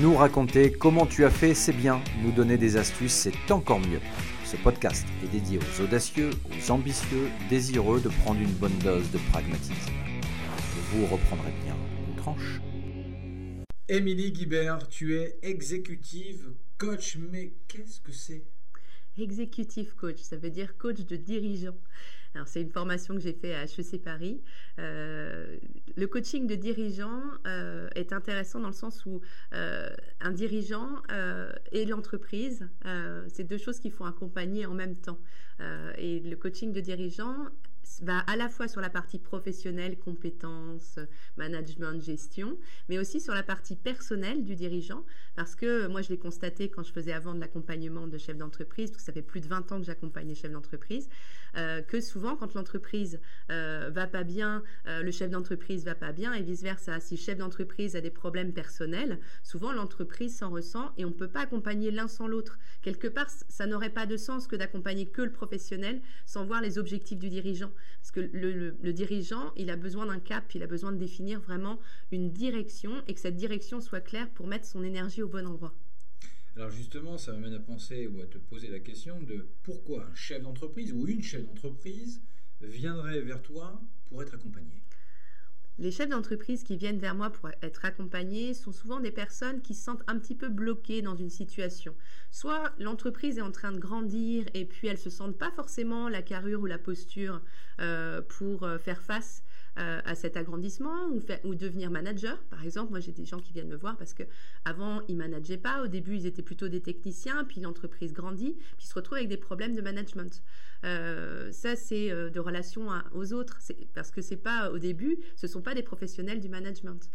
Nous raconter comment tu as fait, c'est bien. Nous donner des astuces, c'est encore mieux. Ce podcast est dédié aux audacieux, aux ambitieux, désireux de prendre une bonne dose de pragmatisme. Vous reprendrez bien une tranche. Émilie Guibert, tu es exécutive coach, mais qu'est-ce que c'est Executive coach, ça veut dire coach de dirigeant. Alors, c'est une formation que j'ai fait à HEC Paris. Euh, le coaching de dirigeant euh, est intéressant dans le sens où euh, un dirigeant et l'entreprise, c'est deux choses qu'il faut accompagner en même temps. et le coaching de dirigeant va à la fois sur la partie professionnelle, compétences, management, gestion, mais aussi sur la partie personnelle du dirigeant, parce que moi je l'ai constaté quand je faisais avant de l'accompagnement de chefs d'entreprise, parce que ça fait plus de 20 ans que j'accompagne les chefs d'entreprise, euh, que souvent quand l'entreprise euh, va pas bien, euh, le chef d'entreprise va pas bien et vice-versa. Si le chef d'entreprise a des problèmes personnels, souvent l'entreprise s'en ressent et on ne peut pas accompagner l'un sans l'autre. Quelque part, ça n'aurait pas de sens que d'accompagner que le professionnel sans voir les objectifs du dirigeant. Parce que le, dirigeant, il a besoin d'un cap, il a besoin de définir vraiment une direction et que cette direction soit claire pour mettre son énergie au bon endroit. Alors justement, ça m'amène à penser ou à te poser la question de pourquoi un chef d'entreprise ou une chef d'entreprise viendrait vers toi pour être accompagné? Les chefs d'entreprise qui viennent vers moi pour être accompagnés sont souvent des personnes qui se sentent un petit peu bloquées dans une situation. Soit l'entreprise est en train de grandir et puis elles se sentent pas forcément la carrure ou la posture euh, pour euh, faire face euh, à cet agrandissement ou, devenir manager. Par exemple, moi j'ai des gens qui viennent me voir parce que avant ils manageaient pas. Au début ils étaient plutôt des techniciens, puis l'entreprise grandit, puis ils se retrouvent avec des problèmes de management. Euh, ça, c'est euh, de relation aux autres, parce que c'est pas au début, ce sont pas des professionnels du management.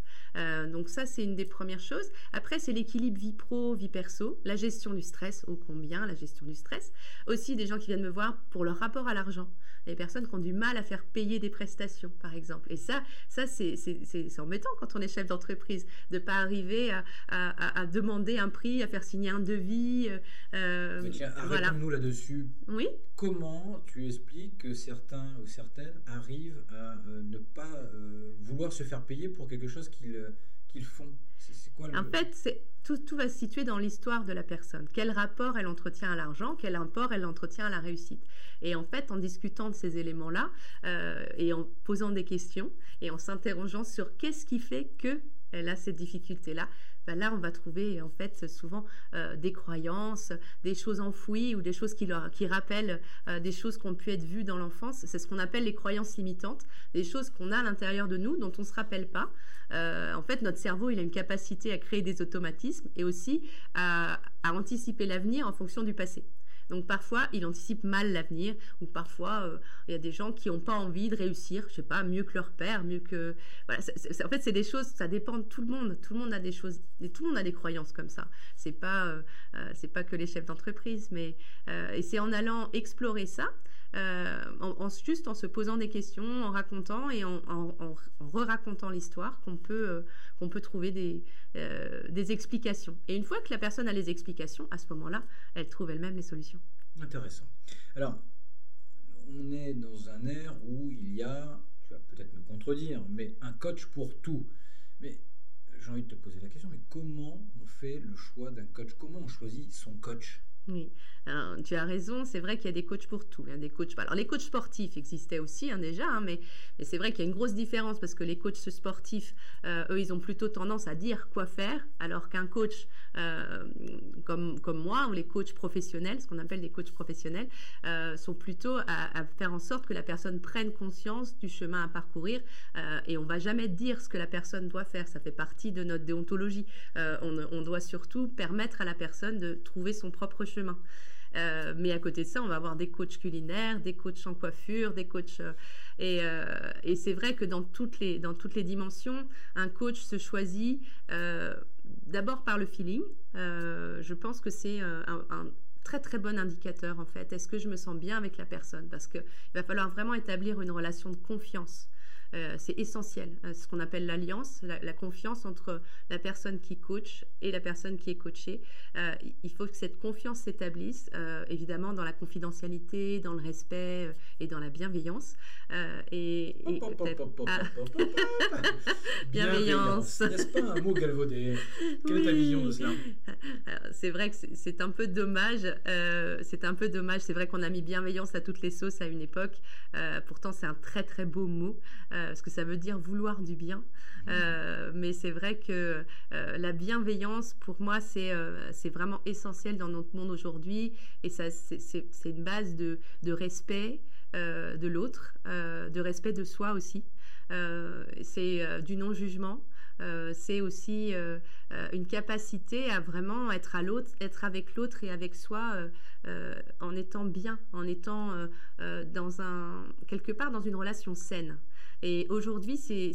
Donc ça, c'est une des premières choses. Après, c'est l'équilibre vie pro, vie perso, la gestion du stress, ô combien la gestion du stress. Aussi, des gens qui viennent me voir pour leur rapport à l'argent. Les personnes qui ont du mal à faire payer des prestations, par exemple. Et ça, ça c'est embêtant quand on est chef d'entreprise, de ne pas arriver à, demander un prix, à faire signer un devis. Euh, tiens, arrêtons-nous là-dessus. Oui. Comment tu expliques que certains ou certaines arrivent à euh, ne pas euh, vouloir se faire payer pour quelque chose qu'ils font En fait, tout, va se situer dans l'histoire de la personne. Quel rapport elle entretient à l'argent, quel rapport elle entretient à la réussite. Et en fait, en discutant de ces éléments-là euh, et en posant des questions et en s'interrogeant sur qu'est-ce qui fait qu'elle a cette difficulté-là, ben là, on va trouver en fait souvent euh, des croyances, des choses enfouies ou des choses qui, leur, qui rappellent euh, des choses qui ont pu être vues dans l'enfance. C'est ce qu'on appelle les croyances limitantes, des choses qu'on a à l'intérieur de nous dont on ne se rappelle pas. en fait, notre cerveau, il a une capacité à créer des automatismes et aussi à anticiper l'avenir en fonction du passé. Donc parfois, il anticipe mal l'avenir, ou parfois, euh, il y a des gens qui n'ont pas envie de réussir, je sais pas, mieux que leur père, mieux que... Voilà, en fait, c'est des choses, ça dépend de tout le monde. Tout le monde a des choses, tout le monde a des croyances comme ça. C'est pas, euh, euh, pas que les chefs d'entreprise, mais... et c'est en allant explorer ça, euh, en, juste en se posant des questions, en racontant et en, re-racontant l'histoire qu'on peut, euh, qu'on peut trouver des, euh, des explications. Et une fois que la personne a les explications, à ce moment-là, elle trouve elle-même les solutions. Intéressant. Alors, on est dans un air où il y a, tu vas peut-être me contredire, mais un coach pour tout. Mais j'ai envie de te poser la question, mais comment on fait le choix d'un coach? Comment on choisit son coach? Oui, tu as raison. C'est vrai qu'il y a des coachs pour tout. Des. Alors les coachs sportifs existaient aussi hein, déjà, hein, mais, c'est vrai qu'il y a une grosse différence parce que les coachs sportifs, euh, eux, ils ont plutôt tendance à dire quoi faire, alors qu'un coach euh, comme, moi ou les coachs professionnels, ce qu'on appelle des coachs professionnels, euh, sont plutôt à, faire en sorte que la personne prenne conscience du chemin à parcourir et on va jamais dire ce que la personne doit faire. Ça fait partie de notre déontologie. On, on doit surtout permettre à la personne de trouver son propre chemin euh, mais à côté de ça, on va avoir des coachs culinaires, des coachs en coiffure, des coachs. Euh, euh, et, c'est vrai que dans toutes, les, dans toutes les dimensions, un coach se choisit d'abord par le feeling. je pense que c'est un, très très bon indicateur en fait. Est-ce que je me sens bien avec la personne? Parce qu'il va falloir vraiment établir une relation de confiance. C'est essentiel. ce qu'on appelle l'alliance, la, confiance entre la personne qui coach et la personne qui est coachée. il faut que cette confiance s'établisse, évidemment, dans la confidentialité, dans le respect et dans la bienveillance. et, bienveillance. N'est-ce pas un mot galvaudé? Quelle est ta vision de cela? C'est vrai que c'est un peu dommage. c'est un peu dommage. C'est vrai qu'on a mis bienveillance à toutes les sauces à une époque. Euh, pourtant, c'est un très très beau mot euh, parce que ça veut dire vouloir du bien. Mmh. Euh, mais c'est vrai que la bienveillance, pour moi, c'est c'est vraiment essentiel dans notre monde aujourd'hui. Et ça, c'est une base de, de respect de l'autre, de respect de soi aussi. c'est du non-jugement. Euh, c'est aussi euh, euh, une capacité à vraiment être à l'autre, être avec l'autre et avec soi en étant bien, en étant dans un quelque part dans une relation saine. Et aujourd'hui, c'est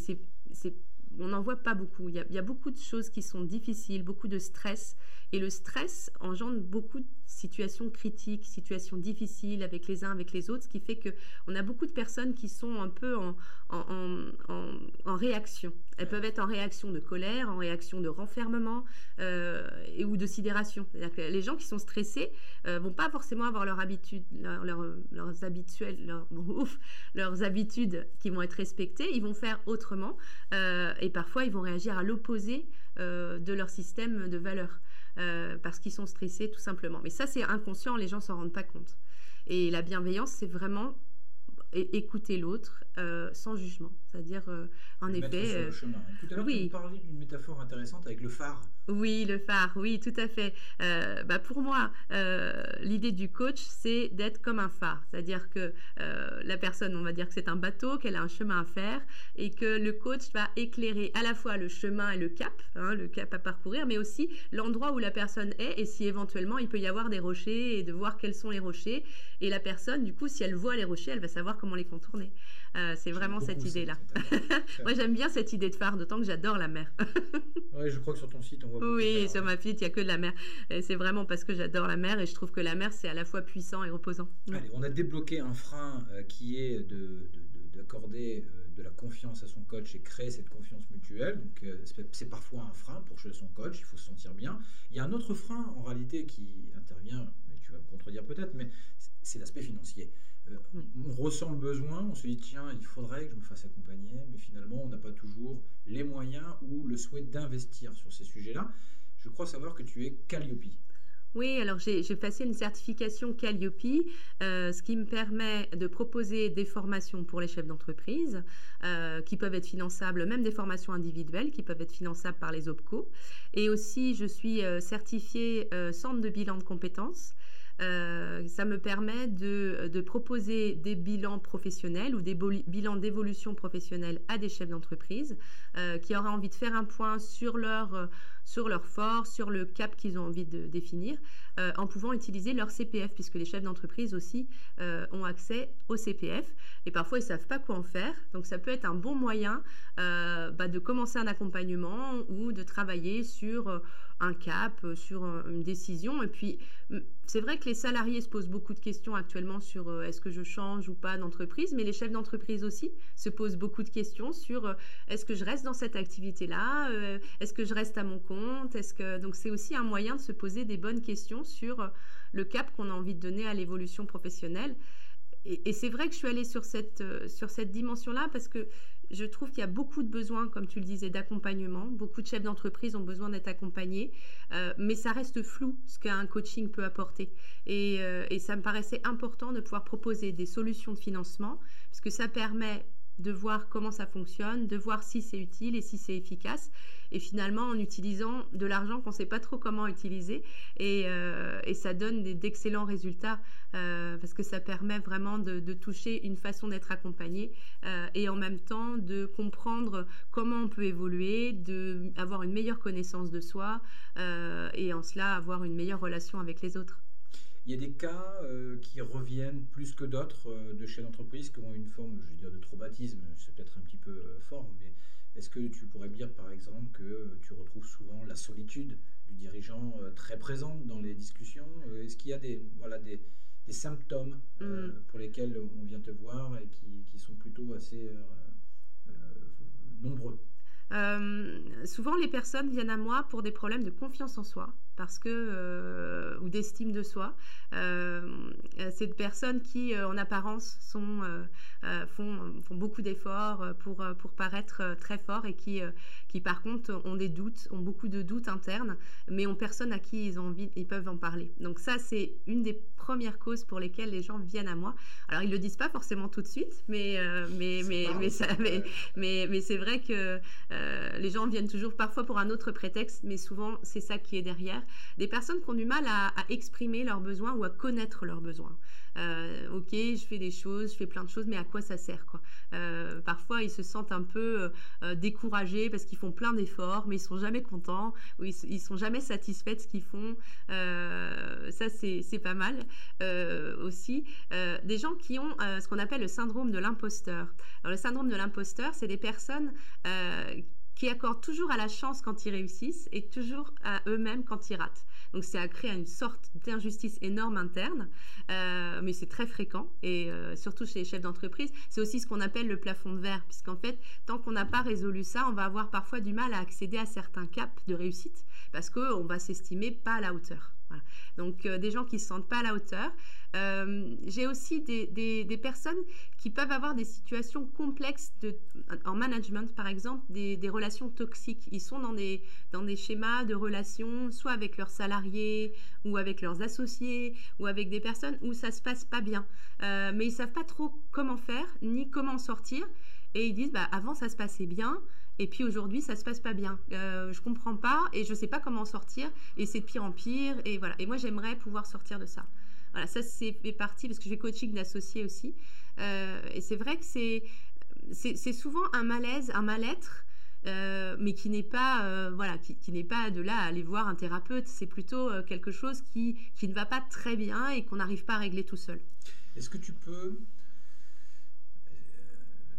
on n'en voit pas beaucoup. Il y, a, il y, a, beaucoup de choses qui sont difficiles, beaucoup de stress. Et le stress engendre beaucoup de situations critiques, situations difficiles avec les uns, avec les autres, ce qui fait qu'on a beaucoup de personnes qui sont un peu en, en, réaction. Elles peuvent être en réaction de colère, en réaction de renfermement euh, et, ou de sidération. les gens qui sont stressés euh, vont pas forcément avoir leur habitude, leurs habituels, leurs habitudes qui vont être respectées. Ils vont faire autrement euh, et parfois ils vont réagir à l'opposé euh, de leur système de valeurs. Euh, parce qu'ils sont stressés tout simplement. Mais ça, c'est inconscient, les gens s'en rendent pas compte. Et la bienveillance, c'est vraiment écouter l'autre euh, sans jugement. C'est-à-dire, euh, en effet. Sur le Tout à l'heure, oui. tu d'une métaphore intéressante avec le phare. Oui, le phare, oui, tout à fait. bah pour moi, l'idée du coach, c'est d'être comme un phare. C'est-à-dire que la personne, on va dire que c'est un bateau, qu'elle a un chemin à faire et que le coach va éclairer à la fois le chemin et le cap, hein, le cap à parcourir, mais aussi l'endroit où la personne est et si éventuellement il peut y avoir des rochers et de voir quels sont les rochers. Et la personne, du coup, si elle voit les rochers, elle va savoir comment les contourner. Euh, c'est vraiment cette idée-là. Moi, j'aime bien cette idée de phare, d'autant que j'adore la mer. oui, je crois que sur ton site, on voit Oui, sur ma fille, il n'y a que de la mer. C'est vraiment parce que j'adore la mer et je trouve que la mer, c'est à la fois puissant et reposant. Allez, on a débloqué un frein euh, qui est d'accorder de, euh, de, la confiance à son coach et créer cette confiance mutuelle. Donc, c'est parfois un frein pour chez son coach, il faut se sentir bien. Il y a un autre frein, en réalité, qui intervient, mais tu vas me contredire peut-être, mais c'est l'aspect financier. Euh, on ressent le besoin, on se dit tiens, il faudrait que je me fasse accompagner, mais finalement, on n'a pas toujours les moyens ou le souhait d'investir sur ces sujets-là. Je crois savoir que tu es Calliope. Oui, alors j'ai passé une certification Calliope, euh, ce qui me permet de proposer des formations pour les chefs d'entreprise euh, qui peuvent être finançables, même des formations individuelles qui peuvent être finançables par les OPCO. Et aussi, je suis certifiée centre de bilan de compétences. Euh, ça me permet de, proposer des bilans professionnels ou des bilans d'évolution professionnelle à des chefs d'entreprise euh, qui auraient envie de faire un point sur leur, sur leur force, sur le cap qu'ils ont envie de définir, euh, en pouvant utiliser leur CPF, puisque les chefs d'entreprise aussi ont accès au CPF. Et parfois, ils ne savent pas quoi en faire. Donc, ça peut être un bon moyen bah, de commencer un accompagnement ou de travailler sur un cap, euh, sur une décision. Et puis, c'est vrai que les salariés se posent beaucoup de questions actuellement sur euh, est-ce que je change ou pas d'entreprise, mais les chefs d'entreprise aussi se posent beaucoup de questions sur euh, est-ce que je reste dans cette activité-là, est-ce que je reste à mon compte, est-ce que donc c'est aussi un moyen de se poser des bonnes questions sur le cap qu'on a envie de donner à l'évolution professionnelle. Et, et c'est vrai que je suis allée sur cette, sur cette dimension-là parce que je trouve qu'il y a beaucoup de besoins, comme tu le disais, d'accompagnement. Beaucoup de chefs d'entreprise ont besoin d'être accompagnés, euh, mais ça reste flou ce qu'un coaching peut apporter. Euh, et, ça me paraissait important de pouvoir proposer des solutions de financement, puisque ça permet de voir comment ça fonctionne, de voir si c'est utile et si c'est efficace. Et finalement, en utilisant de l'argent qu'on ne sait pas trop comment utiliser, et, euh, ça donne d'excellents résultats euh, parce que ça permet vraiment de, toucher une façon d'être accompagné euh, et en même temps de comprendre comment on peut évoluer, d'avoir une meilleure connaissance de soi et en cela avoir une meilleure relation avec les autres. Il y a des cas euh, qui reviennent plus que d'autres euh, de chefs d'entreprise qui ont une forme, je veux dire, de traumatisme. C'est peut-être un petit peu euh, fort, mais est-ce que tu pourrais dire, par exemple, que tu retrouves souvent la solitude du dirigeant très présente dans les discussions? Est-ce qu'il y a des, voilà, des, symptômes mm. pour lesquels on vient te voir et qui, qui sont plutôt assez nombreux? Souvent, les personnes viennent à moi pour des problèmes de confiance en soi, parce que euh, ou d'estime de soi. Euh, c'est des personnes qui, euh, en apparence, sont, font, font, beaucoup d'efforts pour, pour paraître très forts et qui, qui, par contre, ont des doutes, ont beaucoup de doutes internes, mais ont personne à qui ils ont envie, ils peuvent en parler. Donc ça, c'est une des premières causes pour lesquelles les gens viennent à moi. Alors ils le disent pas forcément tout de suite, mais mais mais mais, ça, mais, mais, mais c'est vrai que les gens viennent toujours parfois pour un autre prétexte, mais souvent c'est ça qui est derrière des personnes qui ont du mal à, exprimer leurs besoins ou à connaître leurs besoins. Euh, ok, je fais des choses, je fais plein de choses, mais à quoi ça sert quoi? Euh, Parfois, ils se sentent un peu euh, découragés parce qu'ils font plein d'efforts, mais ils sont jamais contents ou ils, ils sont jamais satisfaits de ce qu'ils font. ça, c'est pas mal aussi. des gens qui ont ce qu'on appelle le syndrome de l'imposteur. le syndrome de l'imposteur, c'est des personnes qui accordent toujours à la chance quand ils réussissent et toujours à eux-mêmes quand ils ratent. Donc ça crée une sorte d'injustice énorme interne, euh, mais c'est très fréquent et euh, surtout chez les chefs d'entreprise. C'est aussi ce qu'on appelle le plafond de verre, puisqu'en fait, tant qu'on n'a pas résolu ça, on va avoir parfois du mal à accéder à certains caps de réussite parce qu'on va s'estimer pas à la hauteur. Donc euh, des gens qui se sentent pas à la hauteur. Euh, j'ai aussi des, personnes qui peuvent avoir des situations complexes en management, par exemple, des, relations toxiques. Ils sont dans des, schémas de relations, soit avec leurs salariés, ou avec leurs associés, ou avec des personnes où ça se passe pas bien. Euh, mais ils savent pas trop comment faire, ni comment sortir. Et ils disent, bah, avant ça se passait bien, et puis aujourd'hui, ça se passe pas bien. Euh, je comprends pas et je sais pas comment en sortir. Et c'est de pire en pire. Et voilà. Et moi, j'aimerais pouvoir sortir de ça. Voilà, ça c'est parti parce que j'ai coaching d'associés aussi. Euh, et c'est vrai que c'est c'est souvent un malaise, un mal-être. Euh, mais qui n'est pas euh, voilà qui n'est pas de là à aller voir un thérapeute c'est plutôt quelque chose qui, qui ne va pas très bien et qu'on n'arrive pas à régler tout seul est-ce que tu peux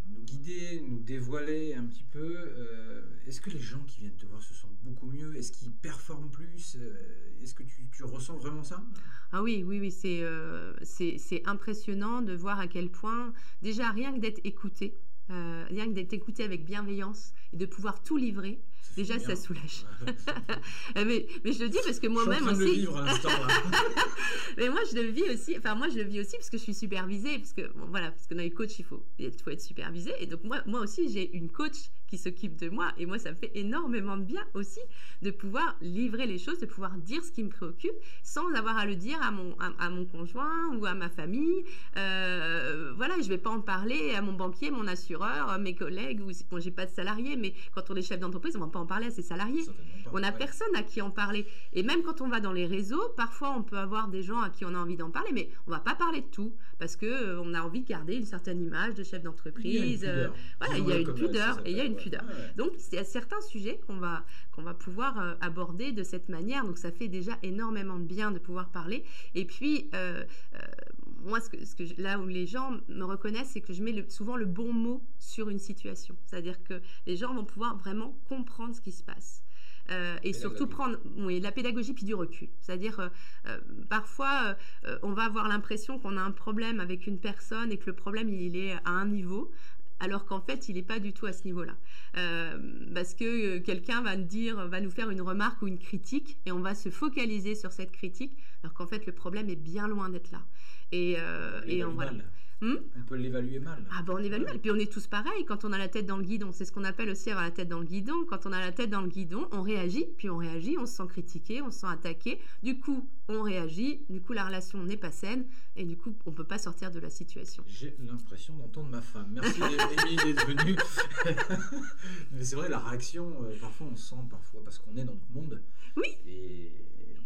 nous guider, nous dévoiler un petit peu. Euh, est-ce que les gens qui viennent te voir se sentent beaucoup mieux? Est-ce qu'ils performent plus? Euh, Est-ce que tu, ressens vraiment ça? Ah oui, oui, oui, euh, c'est c'est impressionnant de voir à quel point, déjà rien que d'être écouté, rien que d'être écouté avec bienveillance et de pouvoir tout livrer, Déjà, ça soulage. mais, mais, je le dis parce que moi-même aussi. Le vivre à mais moi, je le vis aussi. Enfin, moi, je le vis aussi parce que je suis supervisée. Parce que, bon, voilà, parce que dans les coachs, il faut, il faut être supervisé. Et donc, moi, moi aussi, j'ai une coach qui s'occupe de moi. Et moi, ça me fait énormément de bien aussi de pouvoir livrer les choses, de pouvoir dire ce qui me préoccupe sans avoir à le dire à mon, à, mon conjoint ou à ma famille. Euh, voilà, je vais pas en parler à mon banquier, mon assureur, mes collègues. Ou, bon, j'ai pas de salariés, mais quand on est chef d'entreprise, on va pas en parler à ses salariés. on n'a personne à qui en parler. Et même quand on va dans les réseaux, parfois on peut avoir des gens à qui on a envie d'en parler, mais on va pas parler de tout parce que euh, on a envie de garder une certaine image de chef d'entreprise. Euh, voilà, il y a une pudeur et il y a une pudeur. Donc il y a certains sujets qu'on va qu'on va pouvoir euh, aborder de cette manière. Donc ça fait déjà énormément de bien de pouvoir parler. Et puis moi, ce que, ce que là où les gens me reconnaissent, c'est que je mets souvent le bon mot sur une situation. C'est-à-dire que les gens vont pouvoir vraiment comprendre ce qui se passe. Euh, et surtout prendre oui, la pédagogie puis du recul. C'est-à-dire, euh, euh, parfois, on va avoir l'impression qu'on a un problème avec une personne et que le problème, il est à un niveau, alors qu'en fait, il n'est pas du tout à ce niveau-là. parce que quelqu'un va nous dire, va nous faire une remarque ou une critique, et on va se focaliser sur cette critique, alors qu'en fait, le problème est bien loin d'être là. Et, et on, voilà. Hmm on peut l'évaluer mal. Ah ben on évalue mal. Puis on est tous pareils quand on a la tête dans le guidon. C'est ce qu'on appelle aussi avoir la tête dans le guidon. Quand on a la tête dans le guidon, on réagit, puis on réagit, on se sent critiqué, on se sent attaqué. Du coup, on réagit. Du coup, la relation n'est pas saine. Et du coup, on peut pas sortir de la situation. J'ai l'impression d'entendre ma femme. Merci Émilie d'être venue. Mais c'est vrai, la réaction, euh, parfois on sent, parfois, parce qu'on est dans notre monde. Oui. Et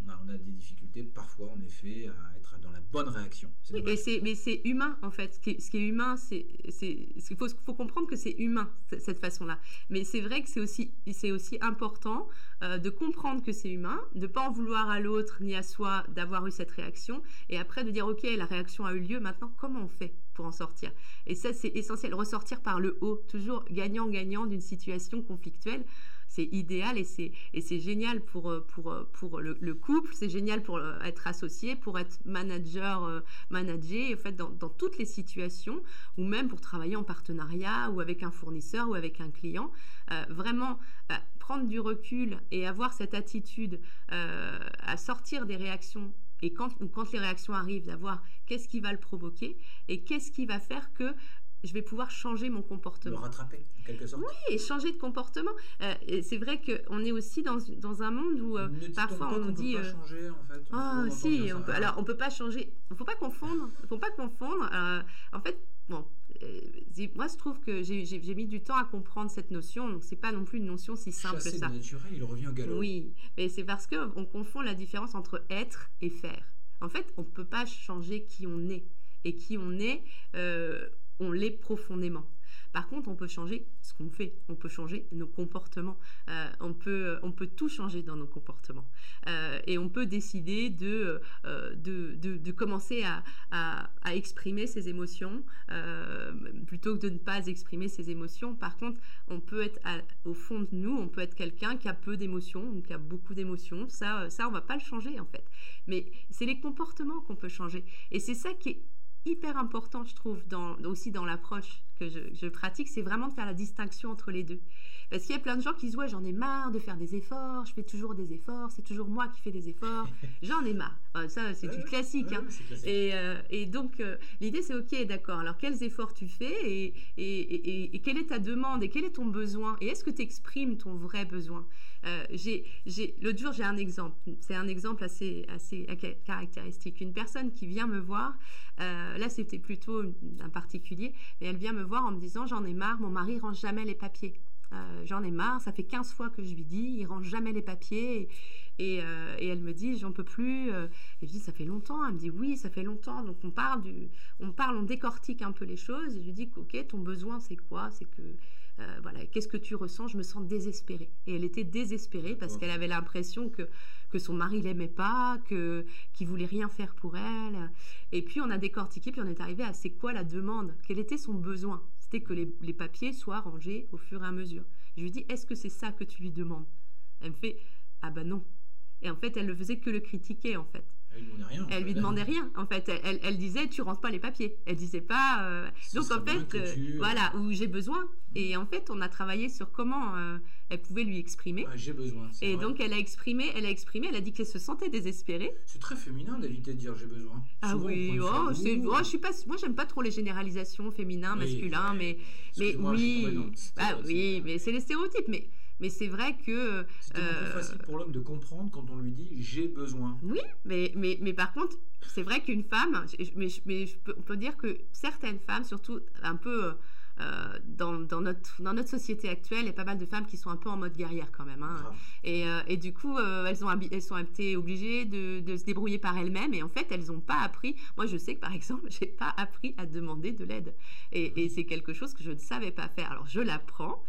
on a, des difficultés parfois, en effet, à être dans la bonne réaction. mais c'est humain, en fait. Ce qui est, ce qui est humain, c'est. Il faut, faut, comprendre que c'est humain, cette façon-là. Mais c'est vrai que c'est aussi, aussi important euh, de comprendre que c'est humain, de ne pas en vouloir à l'autre ni à soi d'avoir eu cette réaction, et après de dire, OK, la réaction a eu lieu, maintenant, comment on fait pour en sortir? Et ça, c'est essentiel. Ressortir par le haut, toujours gagnant-gagnant d'une situation conflictuelle c'est idéal et c'est et c'est génial pour pour pour le, couple, c'est génial pour être associé, pour être manager, manager, en fait dans, dans toutes les situations ou même pour travailler en partenariat ou avec un fournisseur ou avec un client, vraiment prendre du recul et avoir cette attitude à sortir des réactions et quand, quand les réactions arrivent, d'avoir qu'est-ce qui va le provoquer et qu'est-ce qui va faire que je vais pouvoir changer mon comportement. Le rattraper, en quelque sorte. Oui, et changer de comportement. Euh, c'est vrai qu'on est aussi dans, dans, un monde où euh, parfois on, dit. Peut pas euh, changer, en fait. Ah, si, on peut, alors on peut pas changer. Il faut pas confondre. faut pas confondre. en fait, bon, moi je trouve que j'ai mis du temps à comprendre cette notion. Donc c'est pas non plus une notion si simple Chasser ça. naturel, il revient au galop. Oui, mais c'est parce qu'on confond la différence entre être et faire. En fait, on ne peut pas changer qui on est. Et qui on est, on l'est profondément. Par contre, on peut changer ce qu'on fait, on peut changer nos comportements, euh, on, peut, on peut tout changer dans nos comportements. Euh, et on peut décider de, euh, de, de, commencer à, à, exprimer ses émotions plutôt que de ne pas exprimer ses émotions. Par contre, on peut être au fond de nous, on peut être quelqu'un qui a peu d'émotions ou qui a beaucoup d'émotions. Ça, ça, on va pas le changer en fait. Mais c'est les comportements qu'on peut changer. Et c'est ça qui est hyper important, je trouve, aussi dans l'approche que je, pratique, c'est vraiment de faire la distinction entre les deux. Parce qu'il y a plein de gens qui disent Ouais, j'en ai marre de faire des efforts, je fais toujours des efforts, c'est toujours moi qui fais des efforts, j'en ai marre. ça, c'est du classique. hein. Et, euh, et, donc, euh, l'idée, c'est Ok, d'accord, alors quels efforts tu fais et, et, et, quelle est ta demande et quel est ton besoin Et est-ce que tu exprimes ton vrai besoin? Euh, j'ai, L'autre jour, j'ai un exemple. C'est un exemple assez, assez caractéristique. Une personne qui vient me voir, là, c'était plutôt un particulier, mais elle vient me en me disant J'en ai marre, mon mari range jamais les papiers. Euh, j'en ai marre, ça fait 15 fois que je lui dis, il range jamais les papiers. Et, euh, elle me dit, j'en peux plus. Euh. Et je dis, ça fait longtemps. Elle me dit, oui, ça fait longtemps. Donc on parle, du, on parle, on décortique un peu les choses. Et je lui dis, ok, ton besoin, c'est quoi? C'est que, voilà, qu'est-ce que tu ressens? Je me sens désespérée. Et elle était désespérée parce qu'elle avait l'impression que que son mari l'aimait pas, que qu'il voulait rien faire pour elle. Et puis on a décortiqué, puis on est arrivé à c'est quoi la demande? Quel était son besoin? C'était que les, les, papiers soient rangés au fur et à mesure. Je lui dis est-ce que c'est ça que tu lui demandes? Elle me fait ah ben non. Et en fait, elle ne faisait que le critiquer en fait. Elle lui demandait rien. Elle lui demandait rien. En fait, elle, elle, disait tu rentres pas les papiers. Elle disait pas. Euh, donc en fait, euh, voilà où j'ai besoin. Et en fait, on a travaillé sur comment euh, elle pouvait lui exprimer. Ah, j'ai besoin. Et donc elle a exprimé, elle a exprimé, elle a dit qu'elle se sentait désespérée. C'est très féminin d'éviter de dire j'ai besoin. Ah oui, oh, c'est, oh, je suis pas, moi j'aime pas trop les généralisations féminin, masculin, mais mais oui, bah oui, mais c'est les stéréotypes, mais mais c'est vrai que. C'est plus euh, facile pour l'homme de comprendre quand on lui dit j'ai besoin. Oui, mais, mais, mais par contre, c'est vrai qu'une femme, mais, mais on peut dire que certaines femmes, surtout un peu euh, dans, dans, notre, dans notre société actuelle, il y a pas mal de femmes qui sont un peu en mode guerrière quand même. Hein. Et, euh, et, du coup, euh, elles, ont, elles sont été obligées de, de se débrouiller par elles-mêmes. Et en fait, elles n'ont pas appris. Moi, je sais que par exemple, j'ai pas appris à demander de l'aide. Et, et c'est quelque chose que je ne savais pas faire. Alors, je l'apprends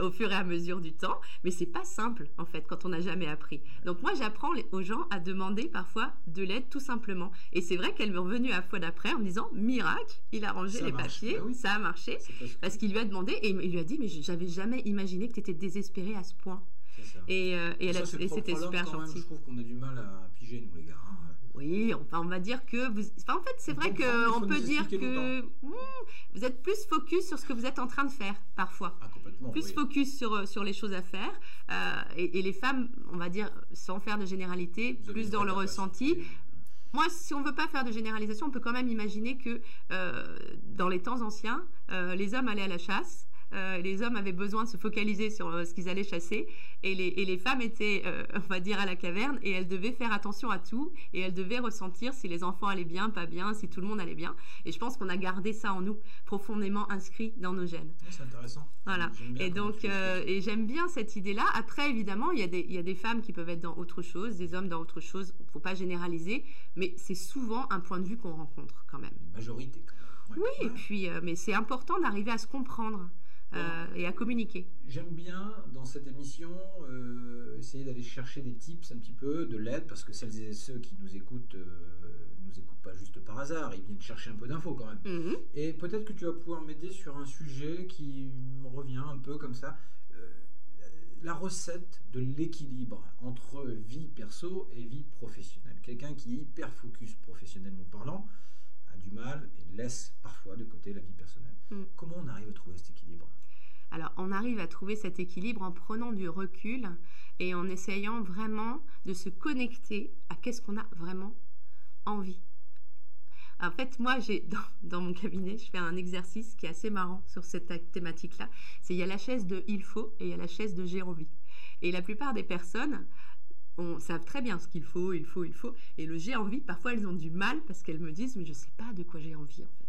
au fur et à mesure du temps. Mais c'est pas simple, en fait, quand on n'a jamais appris. Donc, moi, j'apprends aux gens à demander parfois de l'aide tout simplement. Et c'est vrai qu'elle m'est revenue à la fois d'après en me disant miracle, il a rangé les papiers, bah ça a marché. Parce qu'il lui a demandé et il lui a dit mais j'avais jamais imaginé que tu étais désespéré à ce point. Et, euh, et, c'était super gentil. je trouve qu'on a du mal à piger nous les gars. Hein. Oui, enfin, on va dire que vous. en fait, c'est vrai qu'on peut dire que hmm, vous êtes plus focus sur ce que vous êtes en train de faire parfois. Ah, plus focus sur, euh, sur les choses à faire. Euh, et, les femmes, on va dire, sans faire de généralité, plus dans le ressenti. Moi, si on ne veut pas faire de généralisation, on peut quand même imaginer que euh, dans les temps anciens, euh, les hommes allaient à la chasse euh, les hommes avaient besoin de se focaliser sur euh, ce qu'ils allaient chasser et les, et les femmes étaient, euh, on va dire, à la caverne et elles devaient faire attention à tout et elles devaient ressentir si les enfants allaient bien, pas bien, si tout le monde allait bien. Et je pense qu'on a gardé ça en nous, profondément inscrit dans nos gènes. c'est intéressant. Voilà. Et donc, et j'aime bien cette idée-là. Après, évidemment, il y, a des, il y a des femmes qui peuvent être dans autre chose, des hommes dans autre chose. Il ne faut pas généraliser, mais c'est souvent un point de vue qu'on rencontre quand même. Une majorité. Quand même. Oui, et puis, mais c'est important d'arriver à se comprendre. Euh, et à communiquer. J'aime bien dans cette émission euh, essayer d'aller chercher des tips un petit peu, de l'aide, parce que celles et ceux qui nous écoutent euh, nous écoutent pas juste par hasard, ils viennent chercher un peu d'infos quand même. Mhm. Et peut-être que tu vas pouvoir m'aider sur un sujet qui me revient un peu comme ça. la recette de l'équilibre entre vie perso et vie professionnelle. Quelqu'un qui est hyper focus professionnellement parlant a du mal et laisse parfois de côté la vie personnelle. Mm. Comment on arrive à trouver cet équilibre? Alors, on arrive à trouver cet équilibre en prenant du recul et en essayant vraiment de se connecter à qu'est-ce qu'on a vraiment envie. En fait, moi, j'ai dans, dans mon cabinet, je fais un exercice qui est assez marrant sur cette thématique-là. C'est il y a la chaise de il faut et il y a la chaise de j'ai envie. Et la plupart des personnes on savent très bien ce qu'il faut, il faut, il faut. Et le j'ai envie, parfois elles ont du mal parce qu'elles me disent mais je ne sais pas de quoi j'ai envie en fait.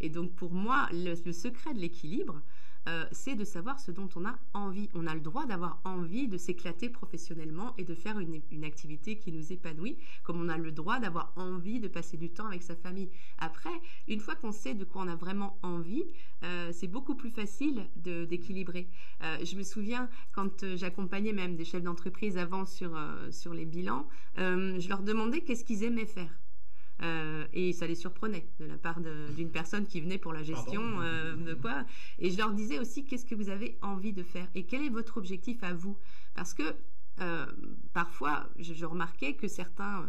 Et donc pour moi, le, le secret de l'équilibre, euh, c'est de savoir ce dont on a envie. On a le droit d'avoir envie de s'éclater professionnellement et de faire une, activité qui nous épanouit, comme on a le droit d'avoir envie de passer du temps avec sa famille. Après, une fois qu'on sait de quoi on a vraiment envie, euh, c'est beaucoup plus facile d'équilibrer. Euh, je me souviens quand j'accompagnais même des chefs d'entreprise avant sur, sur les bilans, je leur demandais qu'est-ce qu'ils aimaient faire. Euh, et ça les surprenait de la part d'une personne qui venait pour la gestion euh, de quoi. Et je leur disais aussi qu'est-ce que vous avez envie de faire? Et quel est votre objectif à vous? Parce que euh, parfois, je, je, remarquais que certains,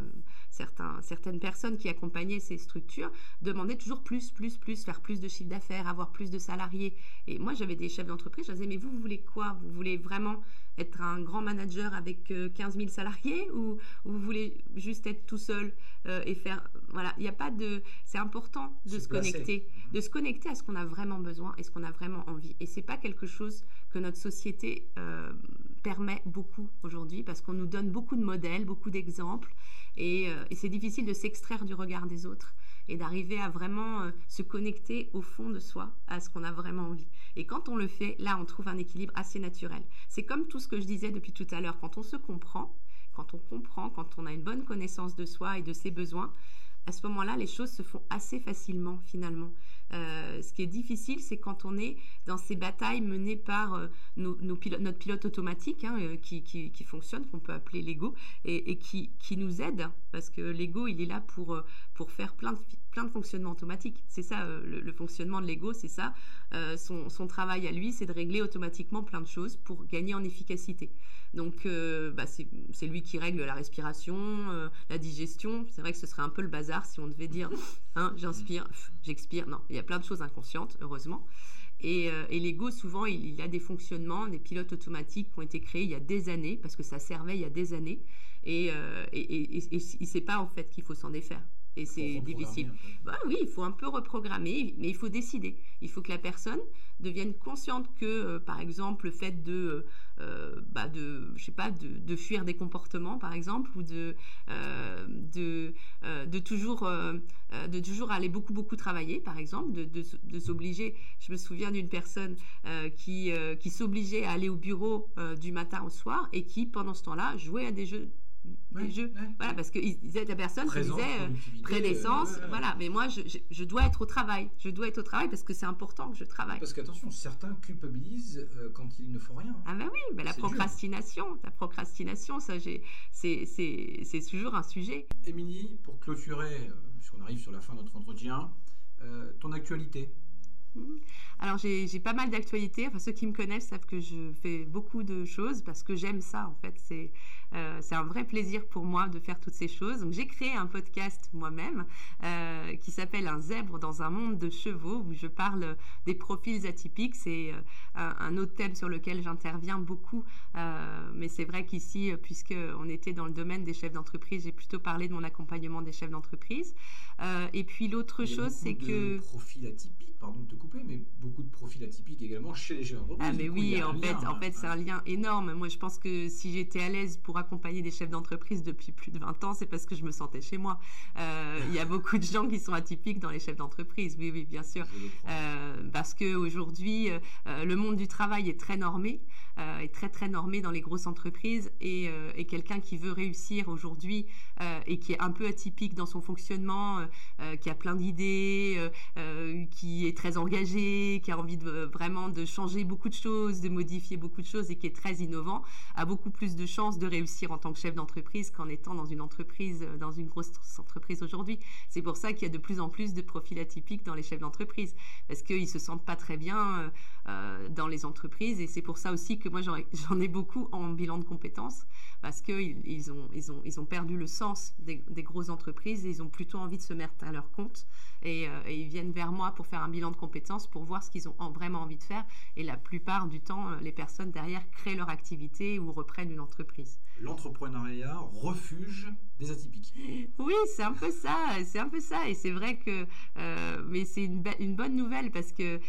certains, certaines personnes qui accompagnaient ces structures demandaient toujours plus, plus, plus, faire plus de chiffre d'affaires, avoir plus de salariés. Et moi, j'avais des chefs d'entreprise, je disais, mais vous, vous voulez quoi? Vous voulez vraiment être un grand manager avec 15 000 salariés ou, ou vous voulez juste être tout seul euh, et faire voilà. Il n'y a pas de c'est important de se, se connecter de se connecter à ce qu'on a vraiment besoin et ce qu'on a vraiment envie. Et c'est pas quelque chose que notre société euh, permet beaucoup aujourd'hui parce qu'on nous donne beaucoup de modèles beaucoup d'exemples et, euh, c'est difficile de s'extraire du regard des autres et d'arriver à vraiment euh, se connecter au fond de soi, à ce qu'on a vraiment envie. Et quand on le fait, là, on trouve un équilibre assez naturel. C'est comme tout ce que je disais depuis tout à l'heure, quand on se comprend, quand on comprend, quand on a une bonne connaissance de soi et de ses besoins, à ce moment-là, les choses se font assez facilement finalement. Euh, ce qui est difficile, c'est quand on est dans ces batailles menées par euh, nos, notre pilote automatique hein, euh, qui, fonctionne, qu'on peut appeler l'ego, et, qui, qui, nous aide, parce que l'ego, il est là pour, pour faire plein de, plein de fonctionnements automatiques. C'est ça, euh, le, le, fonctionnement de l'ego, c'est ça. Euh, son, son, travail à lui, c'est de régler automatiquement plein de choses pour gagner en efficacité. Donc, bah, c'est lui qui règle la respiration, la digestion. C'est vrai que ce serait un peu le bazar si on devait dire, hein, j'inspire, j'expire. Non, il y a plein de choses inconscientes, heureusement. Et, euh, et l'ego, souvent, il, il, a des fonctionnements, des pilotes automatiques qui ont été créés il y a des années, parce que ça servait il y a des années. Et, euh, et, et il ne sait pas, en fait, qu'il faut s'en défaire. Et c'est difficile. Bah oui, il faut un peu reprogrammer, mais il faut décider. Il faut que la personne devienne consciente que, euh, par exemple, le fait de, euh, bah de, je sais pas, de, de, fuir des comportements, par exemple, ou de, euh, de, de toujours, de toujours aller beaucoup, beaucoup travailler, par exemple, de, de, de s'obliger. Je me souviens d'une personne qui, qui s'obligeait à aller au bureau du matin au soir et qui, pendant ce temps-là, jouait à des jeux Ouais, jeux. ouais. Voilà, parce qu'ils disaient la personne Présence, qui disait productivité, prédécence, euh, ouais, ouais. voilà. Mais moi, je, je, je, dois être au travail. Je dois être au travail parce que c'est important que je travaille. Parce qu'attention, certains culpabilisent euh, quand ils ne font rien. Ah ben oui, ben la procrastination, dur. la procrastination, ça, c'est toujours un sujet. Émilie, pour clôturer, euh, puisqu'on arrive sur la fin de notre entretien, euh, ton actualité? Alors j'ai pas mal d'actualités. Enfin ceux qui me connaissent savent que je fais beaucoup de choses parce que j'aime ça en fait. C'est euh, un vrai plaisir pour moi de faire toutes ces choses. Donc j'ai créé un podcast moi-même euh, qui s'appelle Un zèbre dans un monde de chevaux où je parle des profils atypiques. C'est euh, un, autre thème sur lequel j'interviens beaucoup. Mais c'est vrai qu'ici, puisque on était dans le domaine des chefs d'entreprise, j'ai plutôt parlé de mon accompagnement des chefs d'entreprise. Et puis l'autre chose, c'est que profils atypiques, pardon de mais beaucoup de profils atypiques également chez les chefs d'entreprise. Ah mais coup, oui, en fait, en fait, c'est un lien énorme. Moi, je pense que si j'étais à l'aise pour accompagner des chefs d'entreprise depuis plus de 20 ans, c'est parce que je me sentais chez moi. Euh, il y a beaucoup de gens qui sont atypiques dans les chefs d'entreprise. Oui, oui, bien sûr. Euh, parce que aujourd'hui, euh, le monde du travail est très normé, euh, est très très normé dans les grosses entreprises, et, et quelqu'un qui veut réussir aujourd'hui et qui est un peu atypique dans son fonctionnement, qui a plein d'idées, qui est très engagé qui a envie de, vraiment de changer beaucoup de choses, de modifier beaucoup de choses et qui est très innovant, a beaucoup plus de chances de réussir en tant que chef d'entreprise qu'en étant dans une entreprise, dans une grosse entreprise aujourd'hui. C'est pour ça qu'il y a de plus en plus de profils atypiques dans les chefs d'entreprise, parce qu'ils se sentent pas très bien euh, dans les entreprises. Et c'est pour ça aussi que moi, j'en ai beaucoup en bilan de compétences, parce qu'ils ils ont, ils ont, ils ont perdu le sens des, grosses entreprises et ils ont plutôt envie de se mettre à leur compte euh, et, ils viennent vers moi pour faire un bilan de compétences, pour voir ce qu'ils ont vraiment envie de faire. Et la plupart du temps, euh, les personnes derrière créent leur activité ou reprennent une entreprise. L'entrepreneuriat, refuge des atypiques. Oui, c'est un peu ça, c'est un peu ça. Et c'est vrai que, euh, mais c'est une, une, bonne nouvelle parce que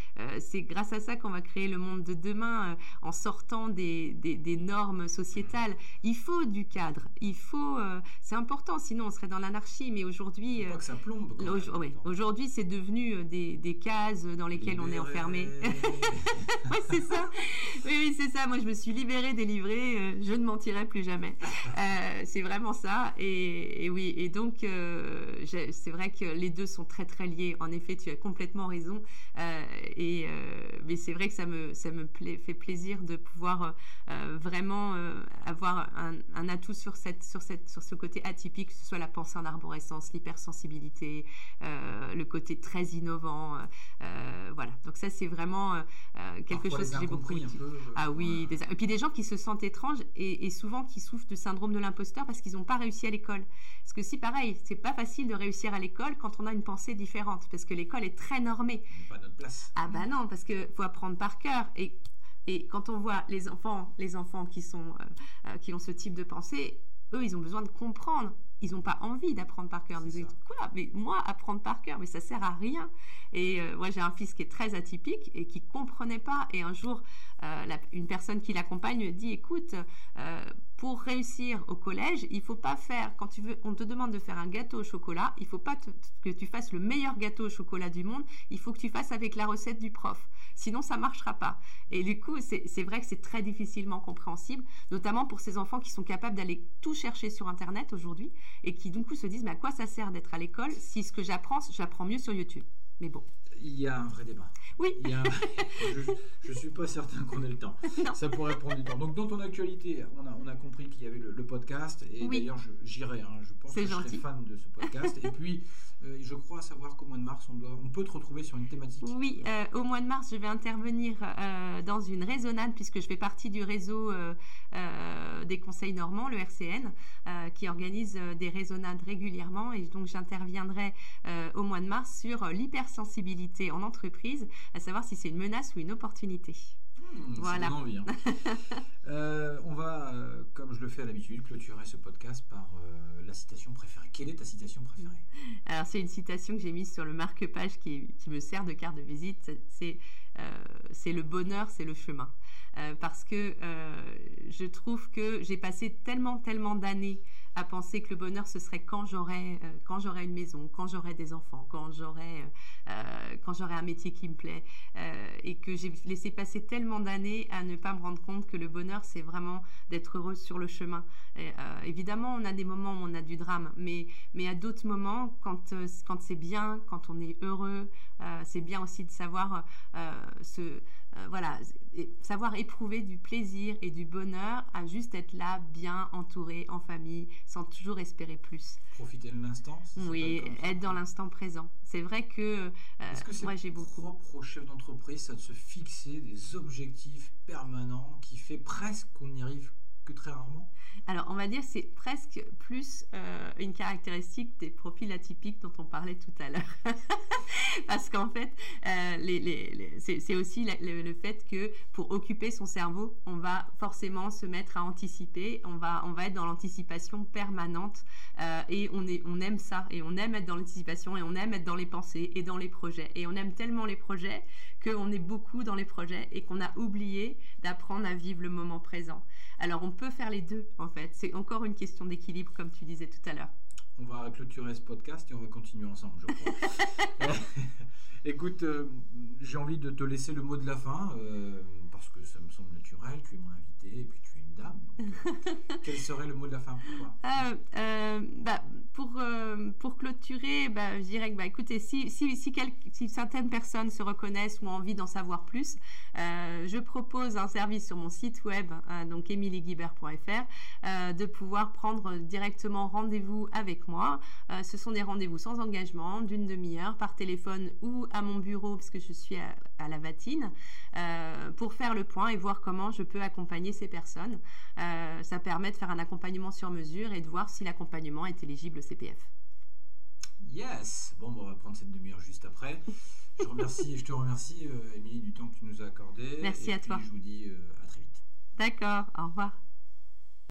c'est grâce à ça qu'on va créer le monde de demain en sortant des, des, normes sociétales. Il faut du cadre, il faut, c'est important, sinon on serait dans l'anarchie. Mais aujourd'hui. Aujourd'hui, c'est devenu euh, des, des, cases dans lesquelles on est enfermé. oui, c'est ça. Oui, c'est ça. Moi, je me suis libérée, délivrée. Euh, je ne mentirai plus jamais. Euh, c'est vraiment ça. Et, oui, et donc, c'est vrai que les deux sont très, très liés. En effet, tu as complètement raison. et, mais c'est vrai que ça me, ça me fait plaisir de pouvoir vraiment avoir un, un, atout sur, cette, sur, cette, sur ce côté atypique, que ce soit la pensée en arborescence, l'hypersensibilité, le côté très innovant. Euh, euh, voilà. Donc ça, c'est vraiment euh, quelque chose que j'ai beaucoup. ah oui. Et puis des gens qui se sentent étranges et, souvent qui souffrent du syndrome de l'imposteur parce qu'ils n'ont pas réussi à l'école. Parce que si pareil, c'est pas facile de réussir à l'école quand on a une pensée différente, parce que l'école est très normée. Pas notre place. Ah bah non, parce que faut apprendre par cœur et et quand on voit les enfants, les enfants qui sont qui ont ce type de pensée, eux, ils ont besoin de comprendre ils n'ont pas envie d'apprendre par cœur. Ils disent quoi? Mais moi, apprendre par cœur, mais ça sert à rien. Et euh, moi, j'ai un fils qui est très atypique et qui comprenait pas. Et un jour, euh, une personne qui l'accompagne dit écoute, euh, pour réussir au collège, il faut pas faire quand tu veux, on te demande de faire un gâteau au chocolat, il faut pas que tu fasses le meilleur gâteau au chocolat du monde. Il faut que tu fasses avec la recette du prof. Sinon, ça marchera pas. Et du coup, c'est vrai que c'est très difficilement compréhensible, notamment pour ces enfants qui sont capables d'aller tout chercher sur Internet aujourd'hui et qui du coup se disent mais à quoi ça sert d'être à l'école si ce que j'apprends, j'apprends mieux sur YouTube? Mais bon. Il y a un vrai débat. Oui. je ne suis pas certain qu'on ait le temps. Ça pourrait prendre du temps. Donc, dans ton actualité, on a, on a compris qu'il y avait le, podcast. Et d'ailleurs, j'irai. Hein, je pense que je serai fan de ce podcast. et puis, euh, je crois savoir qu'au mois de mars, on, doit, on peut te retrouver sur une thématique. Oui, euh, au mois de mars, je vais intervenir euh, dans une résonade, puisque je fais partie du réseau des conseils normands, le RCN, qui organise des résonades régulièrement. Et donc, j'interviendrai au mois de mars sur l'hypersensibilité en entreprise, à savoir si c'est une menace ou une opportunité. Hmm, voilà. Envie, hein. on va, comme je le fais à l'habitude, clôturer ce podcast par la citation préférée. Quelle est ta citation préférée? Alors, c'est une citation que j'ai mise sur le marque-page qui, me sert de carte de visite. C'est euh, le bonheur, c'est le chemin. Euh, parce que euh, je trouve que j'ai passé tellement, tellement d'années à penser que le bonheur ce serait quand j'aurai euh, quand j'aurai une maison, quand j'aurai des enfants, quand j'aurai euh, quand j'aurai un métier qui me plaît et que j'ai laissé passer tellement d'années à ne pas me rendre compte que le bonheur c'est vraiment d'être heureux sur le chemin. évidemment, on a des moments où on a du drame, mais mais à d'autres moments quand quand c'est bien, quand on est heureux, c'est bien aussi de savoir se voilà savoir éprouver du plaisir et du bonheur à juste être là, bien entouré, en famille, sans toujours espérer plus. Profiter de l'instant Oui, être dans l'instant présent. C'est vrai que, euh, Est-ce que moi j'ai beaucoup. propre au chef d'entreprise, ça de se fixer des objectifs permanents qui fait presque qu'on n'y arrive que très rarement alors, on va dire c'est presque plus euh, une caractéristique des profils atypiques dont on parlait tout à l'heure. Parce qu'en fait, euh, c'est aussi le, fait que pour occuper son cerveau, on va forcément se mettre à anticiper, on va, on va être dans l'anticipation permanente euh, et on, aime ça, et on aime être dans l'anticipation, et on aime être dans les pensées et dans les projets. Et on aime tellement les projets qu'on est beaucoup dans les projets et qu'on a oublié d'apprendre à vivre le moment présent. Alors on peut faire les deux en fait. C'est encore une question d'équilibre comme tu disais tout à l'heure. On va clôturer ce podcast et on va continuer ensemble, je crois. Écoute, euh, j'ai envie de te laisser le mot de la fin euh, parce que ça me semble naturel. Tu es mon invité et puis tu es une dame. Donc, euh, quel serait le mot de la fin pour toi? Bah, pour, pour clôturer, bah, je dirais que, bah, écoutez, si, si, si, si, certaines personnes se reconnaissent ou ont envie d'en savoir plus, euh, je propose un service sur mon site web, euh, donc emilieguibert.fr, de pouvoir prendre directement rendez-vous avec moi. ce sont des rendez-vous sans engagement, d'une demi-heure, par téléphone ou à mon bureau, parce que je suis à, à la Vatine, pour faire le point et voir comment je peux accompagner ces personnes. ça permet de faire un accompagnement sur mesure et de voir si l'accompagnement est éligible au CPF. Yes Bon, on va prendre cette demi-heure juste après. Je, remercie, je te remercie, euh, Émilie, du temps que tu nous as accordé. Merci à toi. Je vous dis euh, à très vite. D'accord, au revoir.